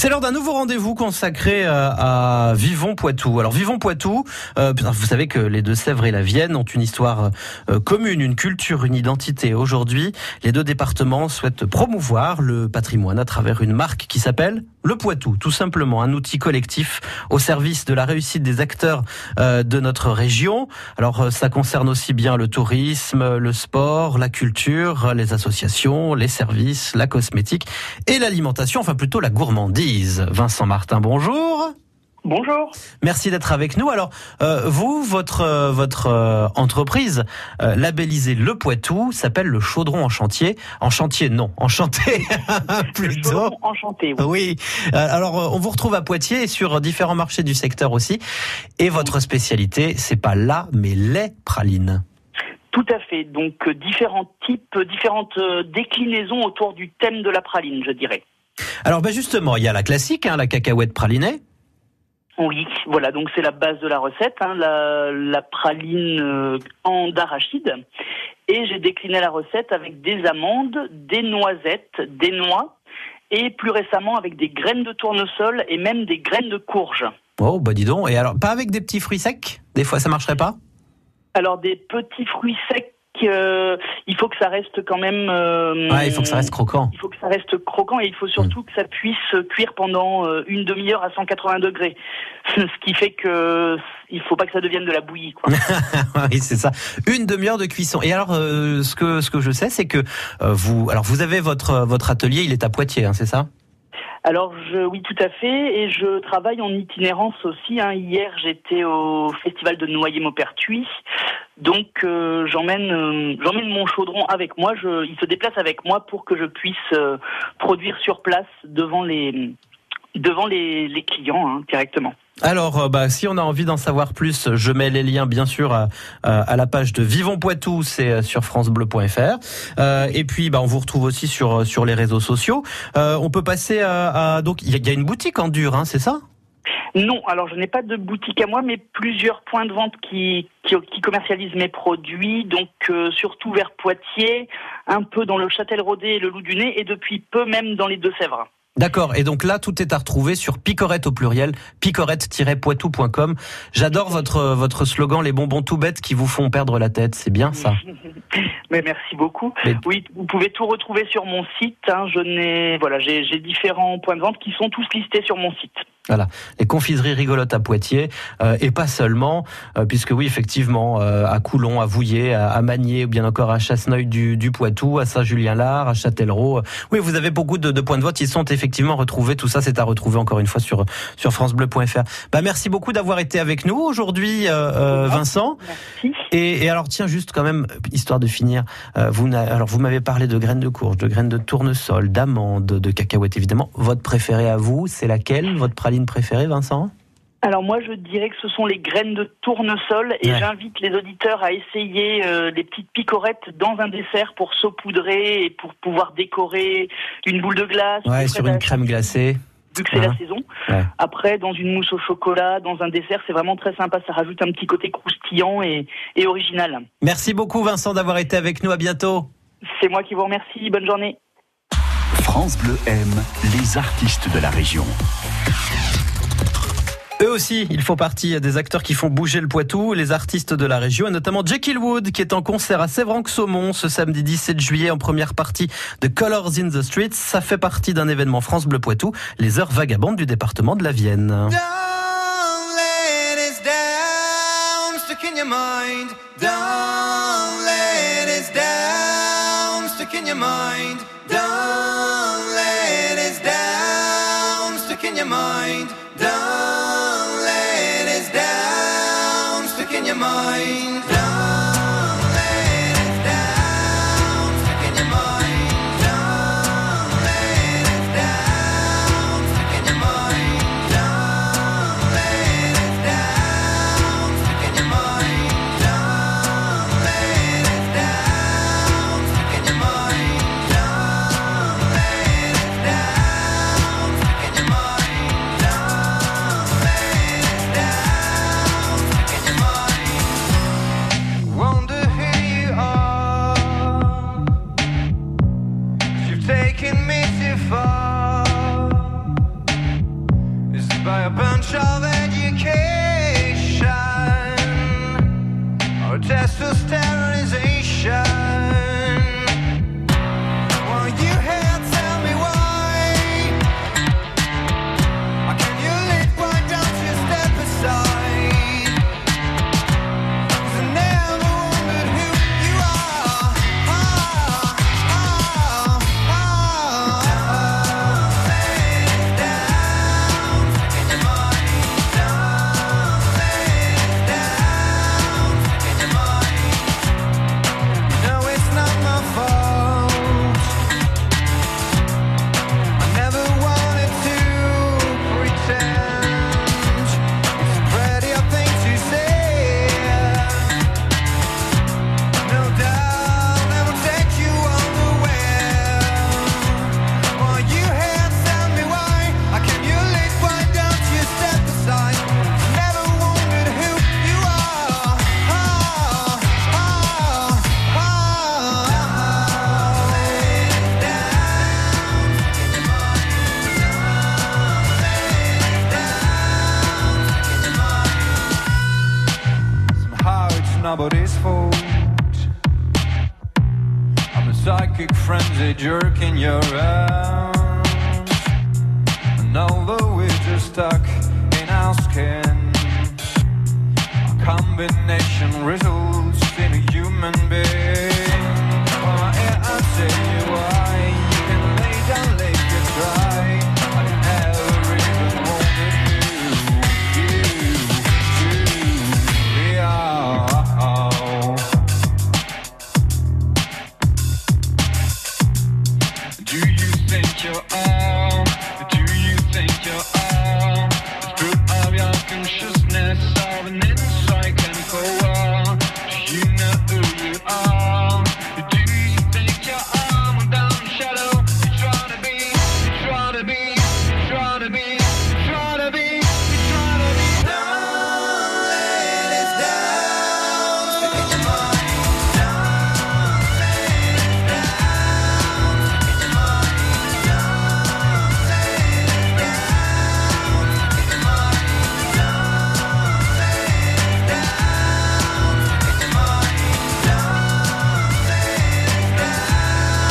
C'est l'heure d'un nouveau rendez-vous consacré euh, à Vivons Poitou. Alors Vivons Poitou, euh, vous savez que les Deux-Sèvres et la Vienne ont une histoire euh, commune, une culture, une identité. Aujourd'hui, les deux départements souhaitent promouvoir le patrimoine à travers une marque qui s'appelle le Poitou, tout simplement un outil collectif au service de la réussite des acteurs de notre région. Alors ça concerne aussi bien le tourisme, le sport, la culture, les associations, les services, la cosmétique et l'alimentation, enfin plutôt la gourmandise. Vincent Martin, bonjour. Bonjour. Merci d'être avec nous. Alors, euh, vous, votre euh, votre euh, entreprise labellisée Le Poitou s'appelle le Chaudron en chantier. En chantier, non, enchanté plutôt. Enchanté. Oui. oui. alors, on vous retrouve à Poitiers et sur différents marchés du secteur aussi. Et votre spécialité, c'est pas là, mais les pralines. Tout à fait. Donc différents types, différentes déclinaisons autour du thème de la praline, je dirais. Alors ben justement, il y a la classique, hein, la cacahuète pralinée. Oui, voilà, donc c'est la base de la recette, hein, la, praline euh, en d'arachide. Et j'ai décliné la recette avec des amandes, des noisettes, des noix, et plus récemment avec des graines de tournesol et même des graines de courge. Oh, bah dis donc. Et alors, pas avec des petits fruits secs? Des fois, ça marcherait pas? Alors, des petits fruits secs il faut que ça reste quand même. Euh, il faut que ça reste croquant. Il faut que ça reste croquant et il faut surtout que ça puisse cuire pendant euh, une demi-heure à 180 degrés. Ce qui fait que il faut pas que ça devienne de la bouillie. Quoi. oui, c'est ça. Une demi-heure de cuisson. Et alors, euh, ce que ce que je sais, c'est que vous, alors vous avez votre votre atelier, il est à Poitiers, hein, c'est ça? Alors je, oui, tout à fait, et je travaille en itinérance aussi. Hein. Hier, j'étais au festival de Noyer-Maupertuis, donc euh, j'emmène euh, j'emmène mon chaudron avec moi. Je, il se déplace avec moi pour que je puisse euh, produire sur place devant les devant les, clients hein, directement. Alors, bah, si on a envie d'en savoir plus, je mets les liens bien sûr à, la page de Vivons Poitou, c'est sur francebleu.fr. Et puis, bah, on vous retrouve aussi sur sur les réseaux sociaux. On peut passer à, donc il y, a une boutique en dur, hein, c'est ça? Non, alors je n'ai pas de boutique à moi, mais plusieurs points de vente qui, qui, commercialisent mes produits, donc euh, surtout vers Poitiers, un peu dans le Châtel-Rodé et le Loup du Nez, et depuis peu même dans les Deux-Sèvres. D'accord. Et donc là, tout est à retrouver sur picorette au pluriel, picorette-poitou.com. J'adore votre votre slogan, les bonbons tout bêtes qui vous font perdre la tête. C'est bien ça. Mais merci beaucoup. Oui, vous pouvez tout retrouver sur mon site. Hein. Je n'ai voilà, j'ai différents points de vente qui sont tous listés sur mon site. Voilà, les confiseries rigolotes à Poitiers euh, et pas seulement, euh, puisque oui, effectivement, euh, à Coulon, à Vouillé, à, à, Magné, ou bien encore à Chasseneuil du, du Poitou, à Saint-Julien-Lard, à Châtellerault. Oui, vous avez beaucoup de, de, points de vote. Ils sont effectivement retrouvés. Tout ça, c'est à retrouver encore une fois sur sur francebleu.fr. Bah, merci beaucoup d'avoir été avec nous aujourd'hui, Vincent. Merci. Et, et, alors, tiens, juste quand même, histoire de finir, vous alors vous m'avez parlé de graines de courge, de graines de tournesol, d'amandes, de cacahuètes évidemment. Votre préféré à vous, c'est laquelle? Votre praline préférée, Vincent? Alors moi je dirais que ce sont les graines de tournesol et j'invite les auditeurs à essayer euh, les petites picorettes dans un dessert pour saupoudrer et pour pouvoir décorer une boule de glace. Ouais, sur une crème glacée. Vu que c'est la saison. Après, dans une mousse au chocolat, dans un dessert, c'est vraiment très sympa. Ça rajoute un petit côté croustillant et, et original. Merci beaucoup Vincent d'avoir été avec nous. À bientôt. C'est moi qui vous remercie. Bonne journée. France Bleu aime les artistes de la région. Eux aussi, ils font partie des acteurs qui font bouger le Poitou, les artistes de la région, et notamment Jekyll Wood, qui est en concert à Sévranque-Saumon ce samedi 17 juillet en première partie de Colors in the Streets. Ça fait partie d'un événement France Bleu Poitou, les heures vagabondes du département de la Vienne. mind. by a bunch of education or testosteronization. frenzy jerking your arms. And although we just stuck think you're all? Do you think you're